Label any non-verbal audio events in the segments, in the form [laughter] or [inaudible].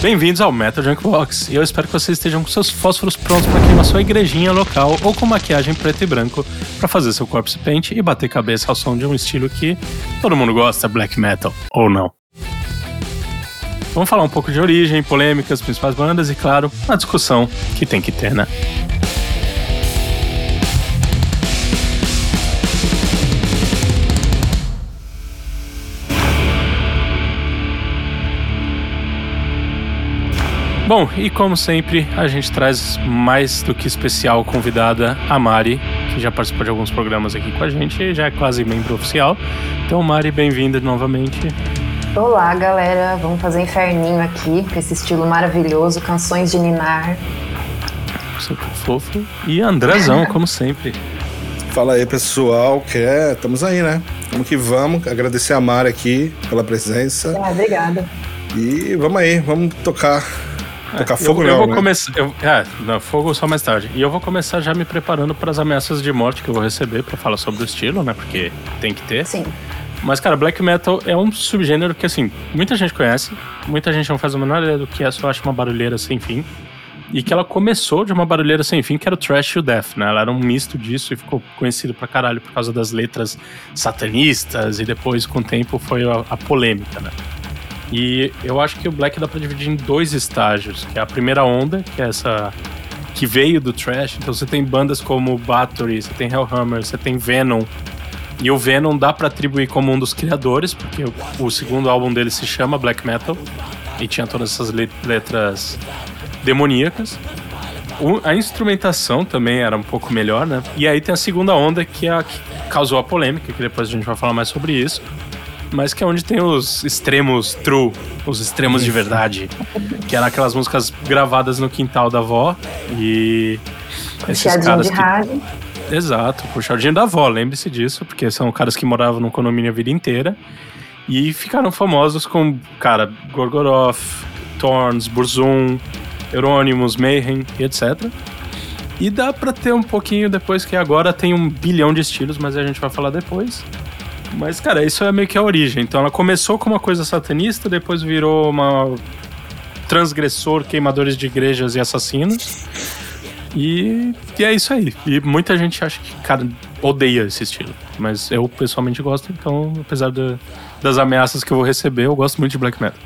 Bem-vindos ao Metal Junkbox e eu espero que vocês estejam com seus fósforos prontos para queimar sua igrejinha local ou com maquiagem preto e branco para fazer seu corpse paint e bater cabeça ao som de um estilo que todo mundo gosta, black metal, ou não. Vamos falar um pouco de origem, polêmicas, principais bandas e, claro, uma discussão que tem que ter, né? Bom, e como sempre, a gente traz mais do que especial convidada a Mari, que já participou de alguns programas aqui com a gente e já é quase membro oficial. Então, Mari, bem-vinda novamente. Olá, galera. Vamos fazer inferninho aqui, com esse estilo maravilhoso, canções de Ninar. Super fofo. E Andrezão, como sempre. Fala aí, pessoal, que é, estamos aí, né? Vamos que vamos. Agradecer a Mari aqui pela presença. Ah, obrigada. E vamos aí, vamos tocar Tocar fogo eu, não, vou né? começar. Eu, é, não, fogo só mais tarde. E eu vou começar já me preparando para as ameaças de morte que eu vou receber para falar sobre o estilo, né? Porque tem que ter. Sim. Mas, cara, black metal é um subgênero que, assim, muita gente conhece, muita gente não faz a menor ideia do que é, só acha uma barulheira sem fim. E que ela começou de uma barulheira sem fim, que era o Trash e o Death, né? Ela era um misto disso e ficou conhecido pra caralho por causa das letras satanistas, e depois, com o tempo, foi a, a polêmica, né? E eu acho que o Black dá pra dividir em dois estágios, que é a primeira onda, que é essa que veio do trash. Então você tem bandas como Bathory, você tem Hellhammer, você tem Venom. E o Venom dá para atribuir como um dos criadores, porque o, segundo álbum dele se chama Black Metal e tinha todas essas letras demoníacas. A instrumentação também era um pouco melhor, né? E aí tem a segunda onda, que é a que causou a polêmica, que depois a gente vai falar mais sobre isso mas que é onde tem os extremos true, os extremos de verdade, que eram aquelas músicas gravadas no quintal da avó e esses caras de que... rádio. Exato, puxadinho da avó, lembre-se disso, porque são caras que moravam no condomínio a vida inteira e ficaram famosos com, cara, Gorgoroth, Thorns, Burzum, Euronymous, Mayhem e etc. E dá pra ter um pouquinho depois que agora tem um bilhão de estilos, mas a gente vai falar depois. Mas, cara, isso é meio que a origem. Então ela começou com uma coisa satanista, depois virou uma transgressor, queimadores de igrejas e assassinos. E, e é isso aí. E muita gente acha que, cara, odeia esse estilo. Mas eu pessoalmente gosto, então, apesar das ameaças que eu vou receber, eu gosto muito de black metal.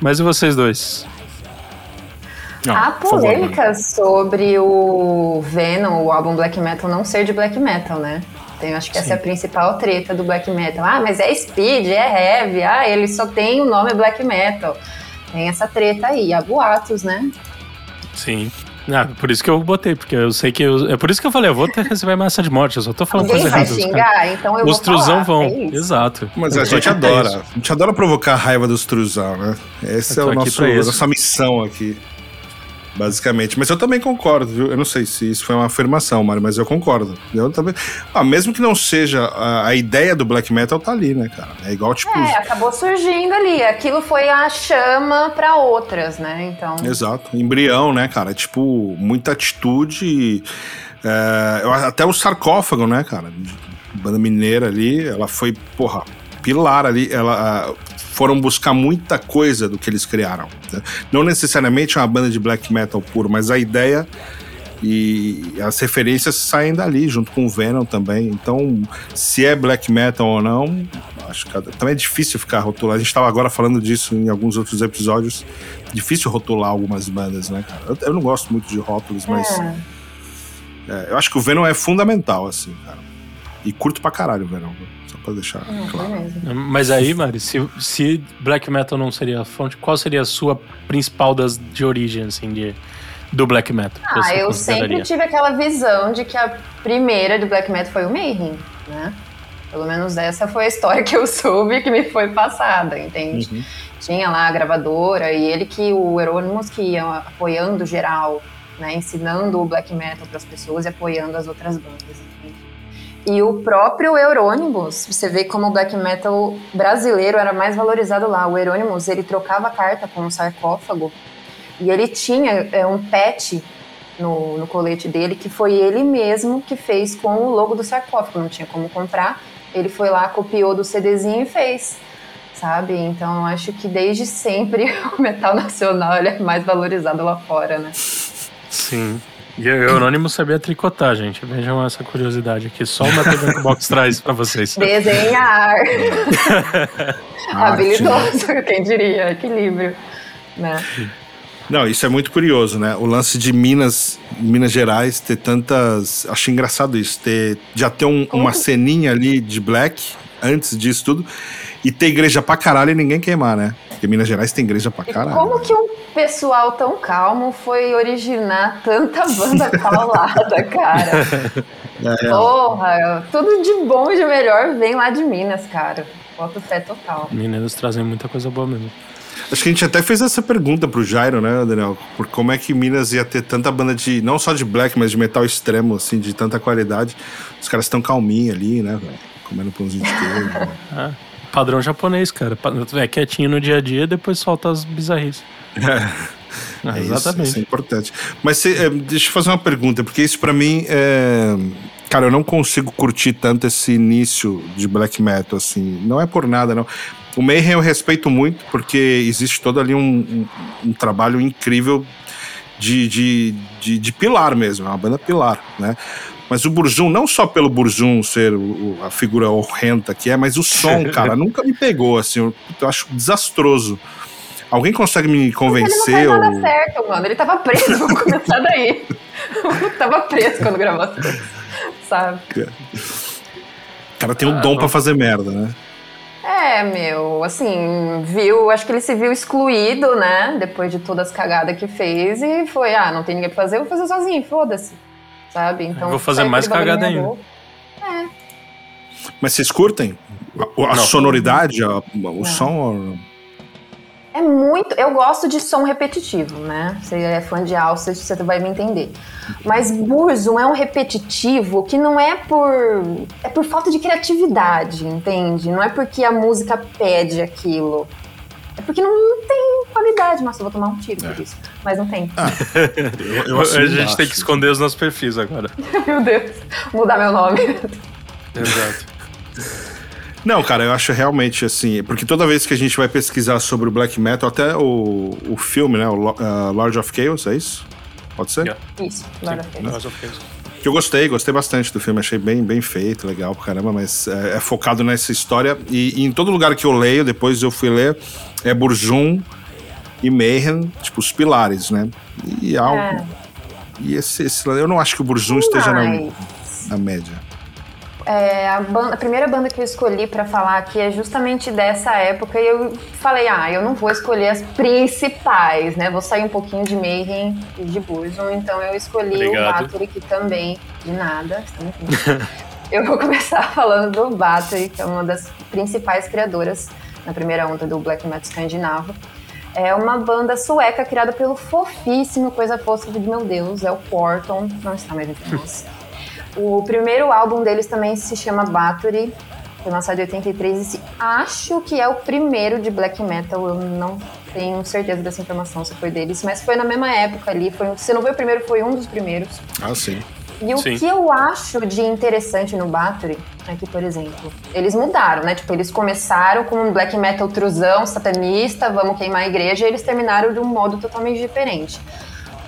Mas e vocês dois? Não, a polêmica sobre o Venom, o álbum Black Metal, não ser de black metal, né? Então, eu acho que Sim. essa é a principal treta do black metal. Ah, mas é speed, é heavy, ah, ele só tem o nome black metal. Tem essa treta aí, há boatos, né? Sim. Ah, por isso que eu botei, porque eu sei que. Eu, é por isso que eu falei, eu vou ter que receber massa de morte, eu só tô falando Ninguém coisa errada. então eu Os vou truzão falar, vão, é exato. Mas a gente adora, a gente adora provocar a raiva dos truzão, né? Esse é o nosso, a nossa missão aqui. Basicamente. Mas eu também concordo, viu? Eu não sei se isso foi uma afirmação, Mário, mas eu concordo. Eu também. Ah, mesmo que não seja a, a, ideia do black metal, tá ali, né, cara? É igual tipo. É, acabou surgindo ali. Aquilo foi a chama para outras, né? Então. Exato. Embrião, né, cara? Tipo, muita atitude. É, até o sarcófago, né, cara? Banda mineira ali, ela foi, porra, pilar ali. Ela foram buscar muita coisa do que eles criaram. Né? Não necessariamente uma banda de black metal puro, mas a ideia e as referências saem dali, junto com o Venom também. Então, se é black metal ou não, acho que também é difícil ficar rotulando. A gente estava agora falando disso em alguns outros episódios. Difícil rotular algumas bandas, né, cara? Eu, eu não gosto muito de rótulos, mas. É. É, eu acho que o Venom é fundamental, assim, cara. E curto pra caralho o Venom pra deixar é, claro. Mas aí, Mari, se, se black metal não seria a fonte, qual seria a sua principal das de origem, assim, de, do black metal? Ah, eu sempre tive aquela visão de que a primeira do black metal foi o Mayhem, né? Pelo menos essa foi a história que eu [laughs] soube que me foi passada, entende? Uhum. Tinha lá a gravadora e ele que, o Euronymous que ia apoiando geral, né? Ensinando o black metal para as pessoas e apoiando as outras bandas. E o próprio Euronymous, você vê como o black metal brasileiro era mais valorizado lá. O Euronymous, ele trocava carta com o sarcófago e ele tinha é, um pet no, no colete dele que foi ele mesmo que fez com o logo do sarcófago. Não tinha como comprar. Ele foi lá, copiou do CDzinho e fez. sabe? Então acho que desde sempre [laughs] o metal nacional é mais valorizado lá fora, né? Sim. E o Eurônimo sabia tricotar, gente. Vejam essa curiosidade aqui. Só o Matheus Box traz pra vocês. Desenhar. [laughs] Habilidoso, quem diria. Equilíbrio. Né? Não, isso é muito curioso, né? O lance de Minas, Minas Gerais ter tantas. Acho engraçado isso, ter já ter um, uma ceninha ali de black antes disso tudo e ter igreja pra caralho e ninguém queimar, né? Porque Minas Gerais tem igreja pra caralho. E como que um pessoal tão calmo foi originar tanta banda paulada, [laughs] cara? É, Porra, tudo de bom e de melhor vem lá de Minas, cara. Boto fé total. Mineiros trazem muita coisa boa mesmo. Acho que a gente até fez essa pergunta pro Jairo, né, Daniel? Por como é que Minas ia ter tanta banda de. não só de black, mas de metal extremo, assim, de tanta qualidade. Os caras estão calminhos ali, né, velho? Comendo pãozinho de queijo. né? Ah, [laughs] padrão japonês, cara. É quietinho no dia a dia depois solta as bizarrices. [laughs] É. Exatamente. Isso, isso, é importante. Mas cê, é, deixa eu fazer uma pergunta, porque isso para mim é. Cara, eu não consigo curtir tanto esse início de black metal, assim. Não é por nada, não. O Mayhem eu respeito muito, porque existe todo ali um, um, um trabalho incrível de, de, de, de, pilar mesmo, é uma banda pilar, né? Mas o Burzum, não só pelo Burzum ser o, a figura horrenda que é, mas o som, [laughs] cara, nunca me pegou, assim, eu, eu acho desastroso. Alguém consegue me convencer? Ele não faz nada ou... certo, mano. Ele tava preso, vamos [laughs] começar daí. [laughs] tava preso quando gravou as coisas, sabe? O cara tem o um dom para fazer merda, né? É, meu, assim, viu, acho que ele se viu excluído, né, depois de todas as cagadas que fez e foi, ah, não tem ninguém pra fazer, eu vou fazer sozinho, foda-se, sabe? Então, vou fazer mais cagada ainda. É. Mas vocês curtem? A, a sonoridade, a, o não. som? É muito. Eu gosto de som repetitivo, né? Você é fã de Alcest, você vai me entender. Mas Burzum é um repetitivo que não é por. É por falta de criatividade, entende? Não é porque a música pede aquilo. É porque não tem qualidade. Nossa, eu vou tomar um tiro por é. isso. Mas não tem. Ah, eu, eu [laughs] a gente baixo. tem que esconder os nossos perfis agora. [laughs] meu Deus. Mudar meu nome. Exato. [laughs] Não, cara, eu acho realmente assim, porque toda vez que a gente vai pesquisar sobre o black metal, até o, o filme, né, o uh, Lord of Chaos, é isso? Pode ser? Yeah. Isso, Lord of Chaos. Lord of Chaos. Que eu gostei, gostei bastante do filme, achei bem, bem feito, legal pra caramba, mas é, é focado nessa história. E, e, em todo lugar que eu leio, depois eu fui ler, é Burjum e Mayhem, tipo, os pilares, né? E algo. É. E esse, esse, eu não acho que o Burjum esteja na, na média. É, a, banda, a, primeira banda que eu escolhi para falar aqui é justamente dessa época e eu falei, ah, eu não vou escolher as principais, né? Vou sair um pouquinho de Mayhem e de Burzum, então eu escolhi Obrigado. o Battery, que também, de nada, [laughs] eu vou começar [laughs] falando do Battery, que é uma das principais criadoras na primeira onda do black metal escandinavo. É uma banda sueca criada pelo fofíssimo, coisa fofa de meu Deus, é o Porton, não está mais entre nós. O primeiro álbum deles também se chama Battery, foi lançado em 83 e acho que é o primeiro de black metal, eu não tenho certeza dessa informação se foi deles, mas foi na mesma época ali, foi, se não foi o primeiro, foi um dos primeiros. Ah, sim. E o sim. que eu acho de interessante no Battery é que, por exemplo, eles mudaram, né? Tipo, eles começaram com um black metal truzão, satanista, vamos queimar a igreja, e eles terminaram de um modo totalmente diferente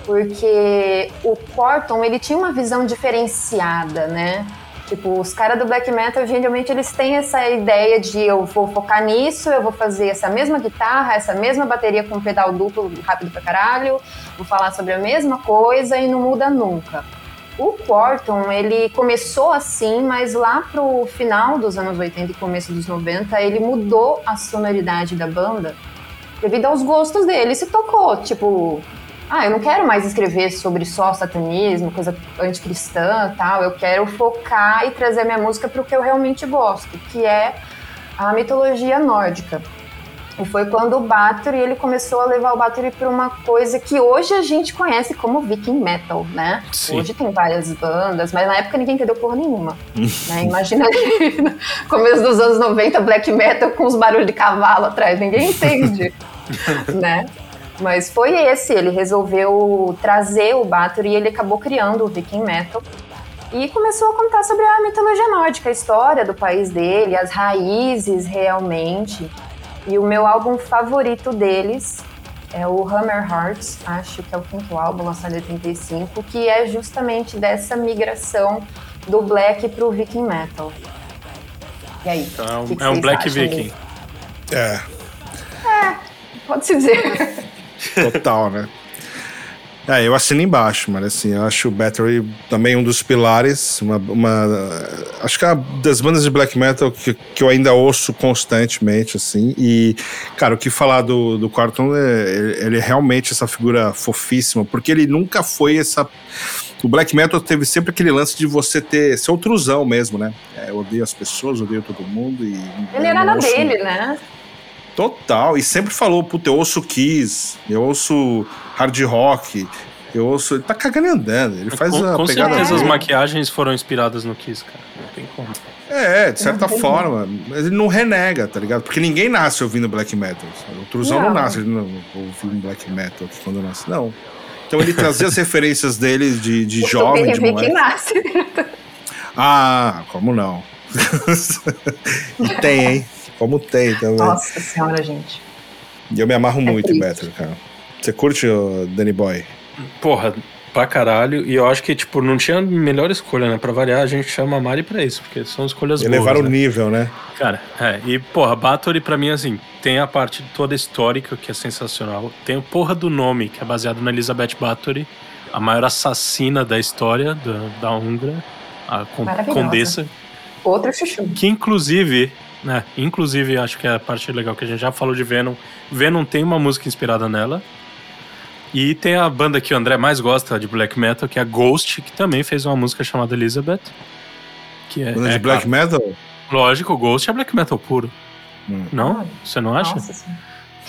porque o Porton ele tinha uma visão diferenciada, né? Tipo, os caras do black metal, geralmente, eles têm essa ideia de eu vou focar nisso, eu vou fazer essa mesma guitarra, essa mesma bateria com pedal duplo rápido pra caralho, vou falar sobre a mesma coisa e não muda nunca. O Porton, ele começou assim, mas lá pro final dos anos 80 e começo dos 90, ele mudou a sonoridade da banda devido aos gostos dele. Ele se tocou, tipo, ah, eu não quero mais escrever sobre só satanismo, coisa anticristã tal. Eu quero focar e trazer minha música para o que eu realmente gosto, que é a mitologia nórdica. E foi quando o Bathory ele começou a levar o Bathory para uma coisa que hoje a gente conhece como Viking Metal, né? Sim. Hoje tem várias bandas, mas na época ninguém entendeu porra nenhuma. [laughs] né? Imagina ali, no começo dos anos 90, Black Metal com os barulhos de cavalo atrás, ninguém entende, [laughs] né? Mas foi esse, ele resolveu trazer o Bathory e ele acabou criando o Viking Metal. E começou a contar sobre a mitologia nórdica, a história do país dele, as raízes realmente. E o meu álbum favorito deles é o Hammer Hearts, acho que é o quinto álbum, lançado em 85, que é justamente dessa migração do black pro viking metal. E aí? Então é um, que que é um Black acham Viking. disso? É, Pode-se dizer. [laughs] total, né? É, eu assino embaixo, mas assim, eu acho o Battery também um dos pilares, uma, uma acho que é uma das bandas de black metal que, que eu ainda ouço constantemente, assim, e, cara, o que falar do, do Quarton, é, ele, é realmente essa figura fofíssima, porque ele nunca foi essa... O black metal teve sempre aquele lance de você ter, ser outruzão mesmo, né? É, eu odeio as pessoas, odeio todo mundo e... Ele era na dele, né? Total, e sempre falou, puta, eu ouço Kiss, eu ouço hard rock, eu ouço. Ele tá cagando e andando, ele faz com a com pegada certeza as maquiagens foram inspiradas no Kiss, cara. Não tem como. É, de certa forma, mas ele não renega, tá ligado? Porque ninguém nasce ouvindo black metal. sabe? O Truzão não, Não. nasce, ele não ouviu um black metal aqui quando nasce, não. Então ele trazia as [laughs] referências dele de, de jovem, de moleque. nasce. Ah, como não? [laughs] e tem, hein? Como tem também. Nossa senhora, gente. E eu me amarro muito em. Battle, cara. Você curte o Danny Boy? Porra, pra caralho. E eu acho que, tipo, não tinha melhor escolha, né? Pra variar, a gente chama a Mari pra isso, porque são escolhas boas. Elevar o né? nível, né? Cara, é. E, porra, Bathory pra mim, assim, tem a parte toda histórica, que é sensacional. Tem o porra do nome, que é baseado na Elizabeth Bathory, a maior assassina da história da, da Hungria, a condessa. Outro chuchu. Que inclusive, né? Inclusive, acho que é a parte legal que a gente já falou de Venom. Venom tem uma música inspirada nela. E tem a banda que o André mais gosta de black metal, que é a Ghost, que também fez uma música chamada Elizabeth. Que é, Banda é, de black claro, metal? Lógico, o Ghost é black metal puro. Hum. Não? Você não acha? Nossa.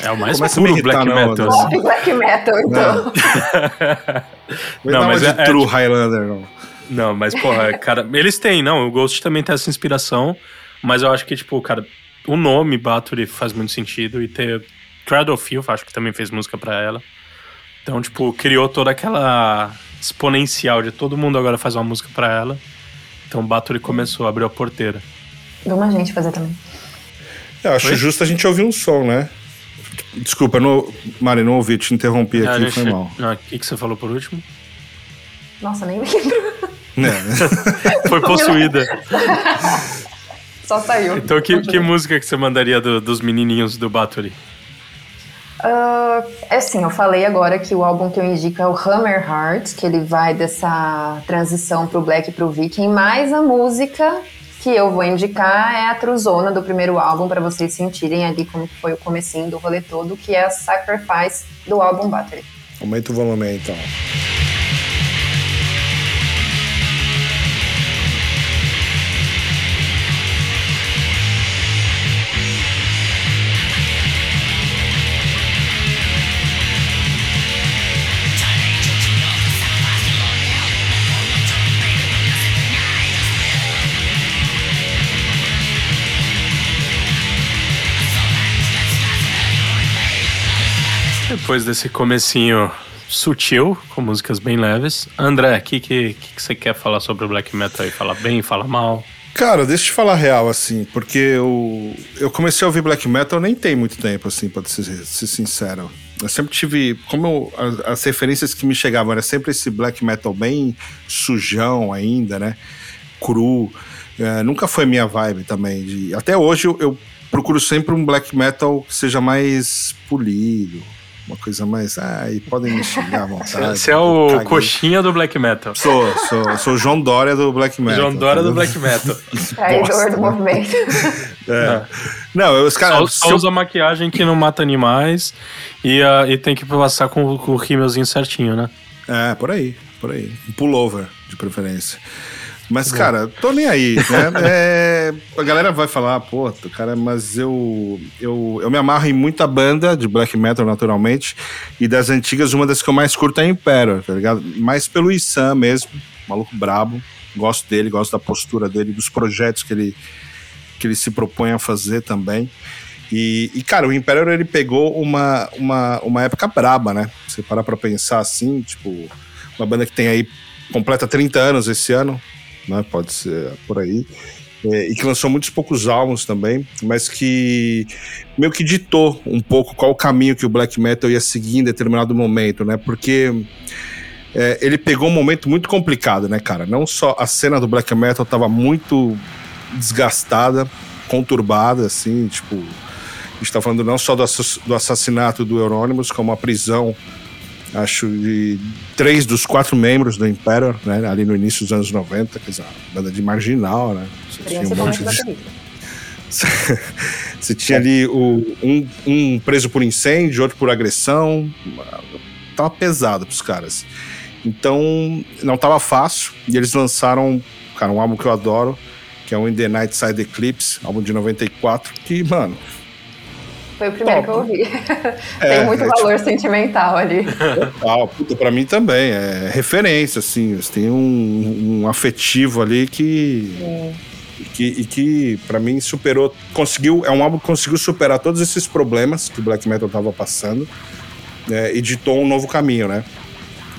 É o mais Começa puro irritar, black não, metal. André. assim. Pop black metal, então. Não, Não, não mas mas é- de é True Highlander, não. Não, mas, porra, cara, eles têm, não. O Ghost também tem essa inspiração, mas eu acho que, tipo, cara, o nome Bathory faz muito sentido e ter Cradle of Filth, acho que também fez música pra ela. Então, tipo, criou toda aquela exponencial de todo mundo agora faz uma música pra ela. Então, Bathory começou, abriu a porteira. Vamos a gente fazer também. Eu acho Oi? justo a gente ouvir um som, né? Desculpa, não, Mari, não ouvi, te interrompi A aqui, gente- foi mal. Ah, O que, que você falou por último? Nossa, nem lembro. É. [laughs] Foi possuída. [laughs] Só saiu. Então, que, que música que você mandaria do- dos menininhos do Bathory? Ah, é assim, eu falei agora que o álbum que eu indico é o Hammer Hearts, que ele vai dessa transição pro Black e pro Viking, mas a música que eu vou indicar é a Truzona do primeiro álbum, para vocês sentirem ali como foi o comecinho do rolê todo, que é a Sacrifice do álbum Battery. Aumenta o volume aí, então. Depois desse comecinho sutil, com músicas bem leves. André, o que, que, que você quer falar sobre o black metal aí? Fala bem, fala mal? Cara, deixa eu te falar real, assim, porque eu, eu comecei a ouvir black metal nem tem muito tempo, assim, pra ser, ser sincero. Eu sempre tive. Como eu- as, as referências que me chegavam era sempre esse black metal bem sujão ainda, né? Cru. É, nunca foi minha vibe também. De, até hoje eu, eu procuro sempre um black metal que seja mais polido. Uma coisa mais. Ai, podem me xingar à vontade. Você é o Caguei. coxinha do black metal. Sou, sou, sou o João Dória do black metal. João Dória do black metal. [laughs] Traidor Bosta, do né? movimento. [laughs] É. Não, eu- os Só, caras. só usa maquiagem que não mata animais e, ah, e tem que passar com, com o rímelzinho certinho, né? É, por aí, por aí. Um pullover, de preferência. Mas, cara, tô nem aí, né? [laughs] É, a galera vai falar, pô, cara, mas eu, eu, eu me amarro em muita banda de black metal, naturalmente, e das antigas, uma das que eu mais curto é Impero, tá ligado? Mais pelo Isam mesmo, maluco brabo. Gosto dele, gosto da postura dele, dos projetos que ele, que ele se propõe a fazer também. E, e, cara, o Imperial ele pegou uma, uma, uma época braba, né? Você parar pra pensar assim, tipo, uma banda que tem aí, completa 30 anos esse ano, né? Pode ser por aí. é, e que lançou muitos poucos álbuns também, mas que meio que ditou um pouco qual o caminho que o black metal ia seguir em determinado momento, né? Porque é, ele pegou um momento muito complicado, né, cara? Não só a cena do black metal estava muito desgastada, conturbada, assim, tipo, a gente tá falando não só do, assassinato do Euronymous, como a prisão acho, de três dos quatro membros do Imperial, né, ali no início dos anos 90, quer dizer, banda de marginal, né? Você tinha um monte de... [laughs] Você tinha ali o, um, um, preso por incêndio, outro por agressão. Tava pesado pros caras. Então, não tava fácil. E eles lançaram, cara, um álbum que eu adoro, que é o In The Night Side Eclipse, álbum de 94, que, mano, foi o primeiro Top. que eu ouvi. [laughs] É, Tem muito é, valor tipo... sentimental ali. Total, puta, pra mim também. É referência, assim. Tem um, um afetivo ali que. E que, e que para mim superou, conseguiu, é um álbum que conseguiu superar todos esses problemas que o black metal tava passando é, e ditou um novo caminho, né?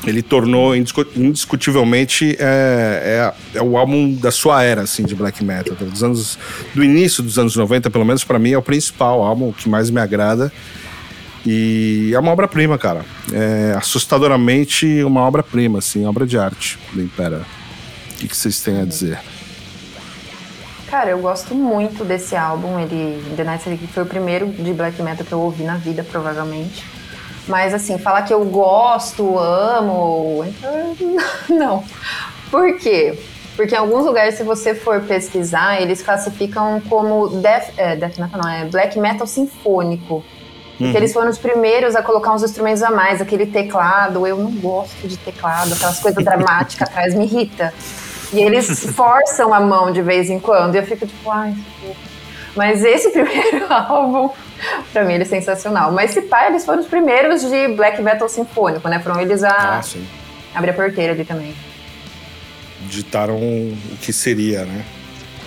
Ele tornou indiscutivelmente é, é, é, o álbum da sua era assim de black metal. Dos anos do início dos anos 90 pelo menos para mim é o principal álbum que mais me agrada. E é uma obra-prima cara. É assustadoramente uma obra-prima assim obra de arte do Impera. O que, que vocês têm a dizer? Cara, eu gosto muito desse álbum. Ele, The Night foi o primeiro de black metal que eu ouvi na vida, provavelmente. Mas assim, falar que eu gosto, amo, [laughs] não. Por quê? Porque em alguns lugares, se você for pesquisar, eles classificam como death, é, death metal, não, é black metal sinfônico. Porque uhum. eles foram os primeiros a colocar uns instrumentos a mais, aquele teclado. Eu não gosto de teclado, aquelas coisas [laughs] dramáticas atrás me irrita. E eles [laughs] forçam a mão de vez em quando. E eu fico tipo, ai, mas esse primeiro álbum, [laughs] pra mim, ele é sensacional. Mas se pá, eles foram os primeiros de black metal sinfônico, né? Foram eles a ah, abrir a porteira ali também. Ditaram o que seria, né?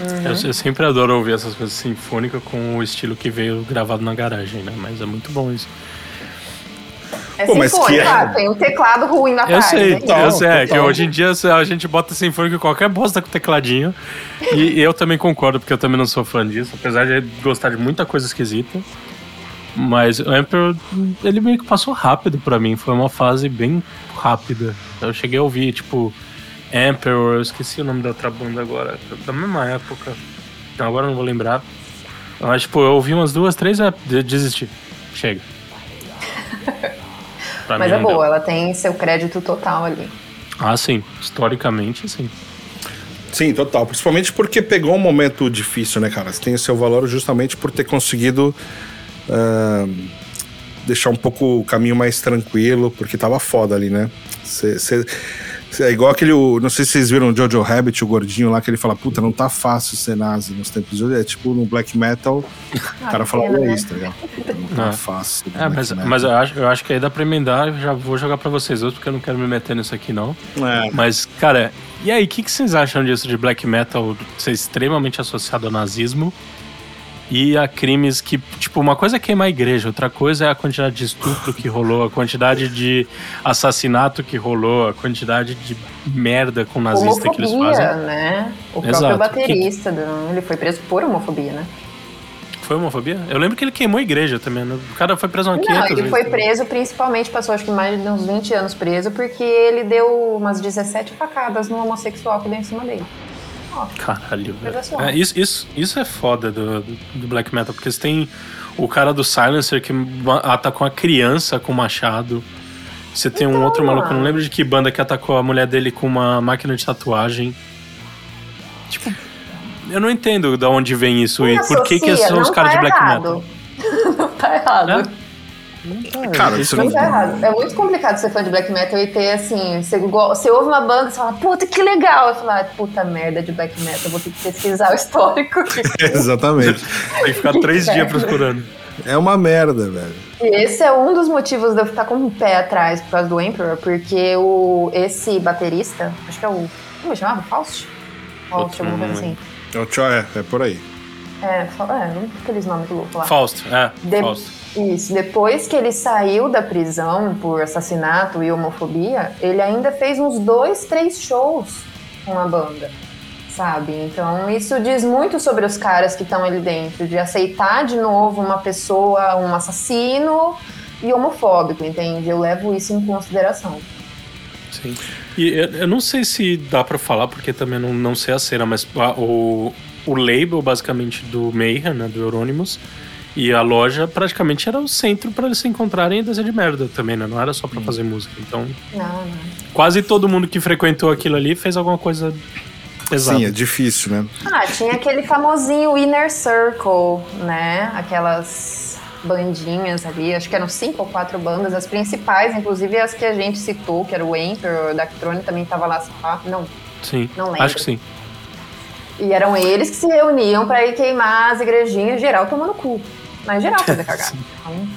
Uhum. Eu, eu, sempre adoro ouvir essas coisas sinfônicas com o estilo que veio gravado na garagem, né? Mas é muito bom isso. É Pô, mas que é... tem um teclado ruim na eu tarde. Sei, né? eu sei, é que hoje em dia a gente bota sinfônico em qualquer bosta com tecladinho. e eu também concordo, porque eu também não sou fã disso, apesar de gostar de muita coisa esquisita. Mas o Emperor, ele meio que passou rápido para mim, foi uma fase bem rápida. Eu cheguei a ouvir, tipo, Emperor, eu esqueci o nome da outra banda agora, da mesma época. Agora eu não vou lembrar. Mas, tipo, eu ouvi umas duas, três, é, desisti. Chega. Mas é boa, deu. ela tem seu crédito total ali. Ah, sim. Historicamente, sim. Sim, total. Principalmente porque pegou um momento difícil, né, cara? Você tem o seu valor justamente por ter conseguido uh, deixar um pouco o caminho mais tranquilo, porque tava foda ali, né? Você é igual aquele. Não sei se vocês viram o Jojo Rabbit, o gordinho lá, que ele fala: Puta, não tá fácil ser nazi nos tempos de hoje. É tipo no black metal, [laughs] o cara fala é isso, tá ligado? Não tá é. fácil. É, mas, mas eu, acho, eu acho que aí dá pra emendar. Já vou jogar pra vocês outros, porque eu não quero me meter nisso aqui, não. É. Mas, cara, e aí, o que, que vocês acham disso de black metal ser extremamente associado ao nazismo? E a crimes que, tipo, uma coisa é queimar a igreja, outra coisa é a quantidade de estupro que rolou, a quantidade de assassinato que rolou, a quantidade de merda com nazista homofobia, que eles fazem. né? O próprio Exato. baterista, que... ele foi preso por homofobia, né? Foi homofobia? Eu lembro que ele queimou a igreja também. Né? O cara foi preso uma Não, ele foi preso principalmente, passou acho que mais de uns 20 anos preso, porque ele deu umas 17 facadas no homossexual que deu em cima dele. Caralho, velho. É, isso, isso, isso é foda do, do black metal, porque você tem o cara do Silencer que atacou uma criança com machado. Você tem então, um outro maluco, não lembro de que banda que atacou a mulher dele com uma máquina de tatuagem. Tipo, eu não entendo de onde vem isso e por que, que são os caras tá de black errado. metal. [laughs] não tá errado. É? Cara, isso não tá errado. É muito complicado ser fã de black metal e ter assim, você, você ouve uma banda e fala, puta, que legal. Eu falo, ah, puta merda de black metal, vou ter que pesquisar o histórico. [laughs] Exatamente. Tem que ficar três [laughs] dias procurando. É uma merda, velho. E esse é um dos motivos de eu estar com o pé atrás por causa do Emperor, porque o, esse baterista, acho que é o. Como é chamava? Faust? Faust, alguma coisa assim. É, o é, é por aí. É, é, aqueles nomes loucos lá. Fausto, é. De... Fausto. Isso. Depois que ele saiu da prisão por assassinato e homofobia, ele ainda fez uns dois, três shows com a banda. sabe? Então isso diz muito sobre os caras que estão ali dentro, de aceitar de novo uma pessoa, um assassino e homofóbico, entende? Eu levo isso em consideração. Sim. E eu, eu não sei se dá para falar, porque também não, não sei a cena, mas a, o, o label, basicamente, do Mayhem, né, do Euronymous, e a loja praticamente era o centro para eles se encontrarem e descer de merda também, né? Não era só para fazer música. Então, Não, não. quase todo mundo que frequentou aquilo ali fez alguma coisa pesada. Sim, é difícil, né? Ah, tinha aquele famosinho Inner Circle, né? Aquelas bandinhas ali, acho que eram cinco ou quatro bandas, as principais, inclusive as que a gente citou, que era o Emperor, o Dactrone também tava lá, não, Sim, Não lembro. acho que sim. E eram eles que se reuniam pra ir queimar as igrejinhas, geral tomando cu. Mas geral fazer cagada. [laughs] Então,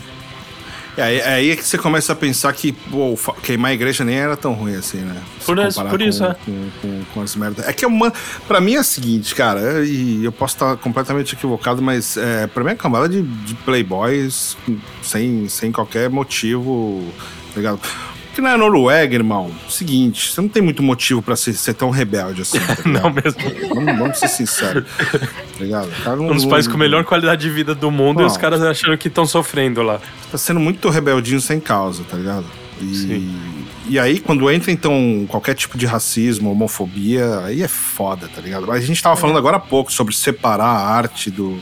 É aí, é aí que você começa a pensar que pô, queimar a igreja nem era tão ruim assim, né? Se Por isso- por com, isso, é. Com, com- com as merdas. É que é uma. Pra mim é o seguinte, cara, e eu posso estar completamente equivocado, mas é, pra mim é cambada de, de playboys sem, sem qualquer motivo, tá ligado? Porque na Noruega, irmão, seguinte, você não tem muito motivo pra ser, ser tão rebelde assim. Tá? [laughs] Não mesmo. Vamos, vamos ser sinceros. Tá ligado? Cara não- Um dos países com melhor qualidade de vida do mundo e os Não. caras achando que estão sofrendo lá. tá sendo muito rebeldinho sem causa, tá ligado? E, Sim. e aí, quando entra, então, qualquer tipo de racismo, homofobia, aí é foda, tá ligado? A gente tava falando agora há pouco sobre separar a arte do.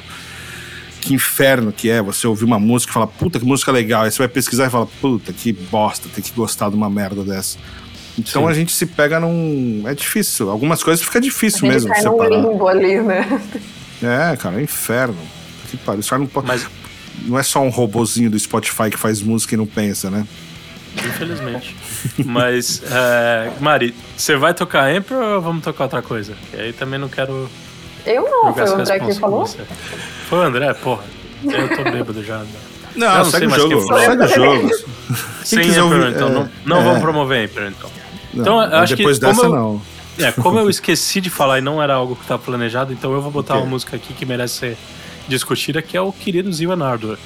Que inferno que é você ouvir uma música e falar, puta, que música legal. Aí você vai pesquisar e fala, puta, que bosta, tem que gostar de uma merda dessa. Então Sim. a gente se pega num. É difícil. Algumas coisas fica a difícil gente mesmo cai num limbo ali, né? É, cara, é um inferno. Que pariu. Isso não, pode, Mas, não é só um robozinho do Spotify que faz música e não pensa, né? infelizmente. Mas, é, Mari, você vai tocar Emperor ou vamos tocar outra coisa? Que aí também não quero Eu não, foi o André que falou. Foi o André? Porra. Eu tô bêbado já. né? Não, não segue o sei mais jogo. quem falou. Segue o jogo. Sem quiser Emperor, ouvir- então. é, não não é. vamos promover Emperor, então. Não, Então, eu acho que depois como dessa, eu- não. É, como eu esqueci de falar e não era algo que estava planejado, então eu vou botar Ok. uma música aqui que merece ser discutida, que é o querido Zion Ardor.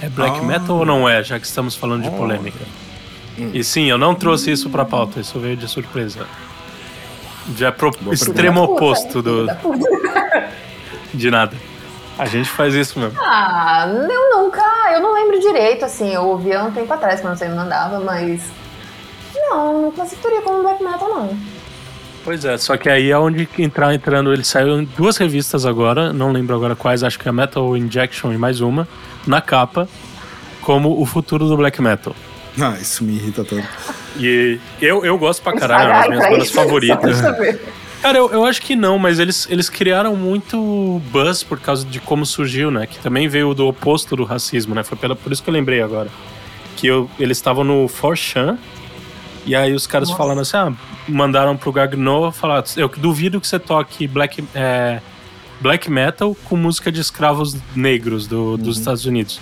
É black Ah. metal ou não é, já que estamos falando de Oh. polêmica? Hum. E sim, eu não trouxe isso pra pauta, isso veio de surpresa. Já é pro Boa extremo oposto do, de nada. A gente faz isso mesmo. Ah, eu nunca. Eu não lembro direito, assim. Eu ouvia um tempo atrás quando você me mandava, mas. Não, não classificaria como black metal, não. Pois é, só que aí é onde entrar entrando. Ele saiu em duas revistas agora, não lembro agora quais, acho que é Metal Injection e mais uma, na capa, como o futuro do black metal. Ah, isso me irrita tanto. E eu, eu gosto pra caralho, é uma das minhas bandas favoritas. Cara, eu, eu acho que não, mas eles, eles criaram muito buzz por causa de como surgiu, né? Que também veio do oposto do racismo, né? Foi pela, por isso que eu lembrei agora. Que eu, eles estavam no 4chan, e aí os caras Nossa. falando assim, ah, mandaram pro Gagno falar, eu duvido que você toque black, é, black metal com música de escravos negros do, dos Estados Unidos.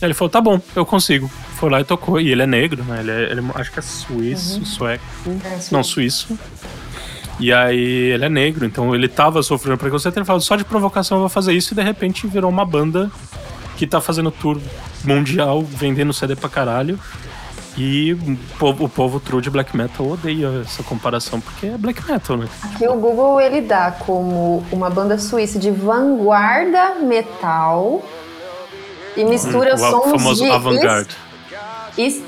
Aí ele falou, tá bom, eu consigo. Foi lá e tocou. E ele é negro, né? Ele, é, ele acho que é suíço, sueco. É, Não, suíço. E aí ele é negro, então ele tava sofrendo preconceito. Ele falou, só de provocação eu vou fazer isso. E de repente virou uma banda que tá fazendo tour mundial, vendendo CD pra caralho. E o povo, o povo true de black metal odeia essa comparação, porque é black metal, né? Aqui o Google ele dá como uma banda suíça de vanguarda metal e mistura o sons famoso de avant-garde.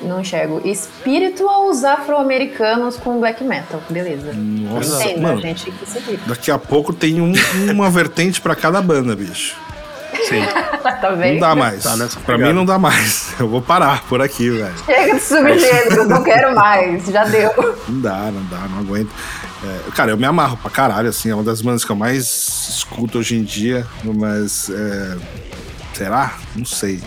Não enxergo. Spirituals afro-americanos com black metal. Beleza. Nossa, Entenda, mano. gente. Daqui a pouco tem um- uma vertente pra cada banda, bicho. Sim. [laughs] tá Não vendo? dá mais. Tá nessa pra pegada. mim não dá mais. [laughs] Eu vou parar por aqui, velho. Chega de subgênero, não quero mais. Já deu. Não dá, não dá, não aguento. É, cara, eu me amarro pra caralho, assim, é uma das bandas que eu mais escuto hoje em dia, mas. é, será? Não sei.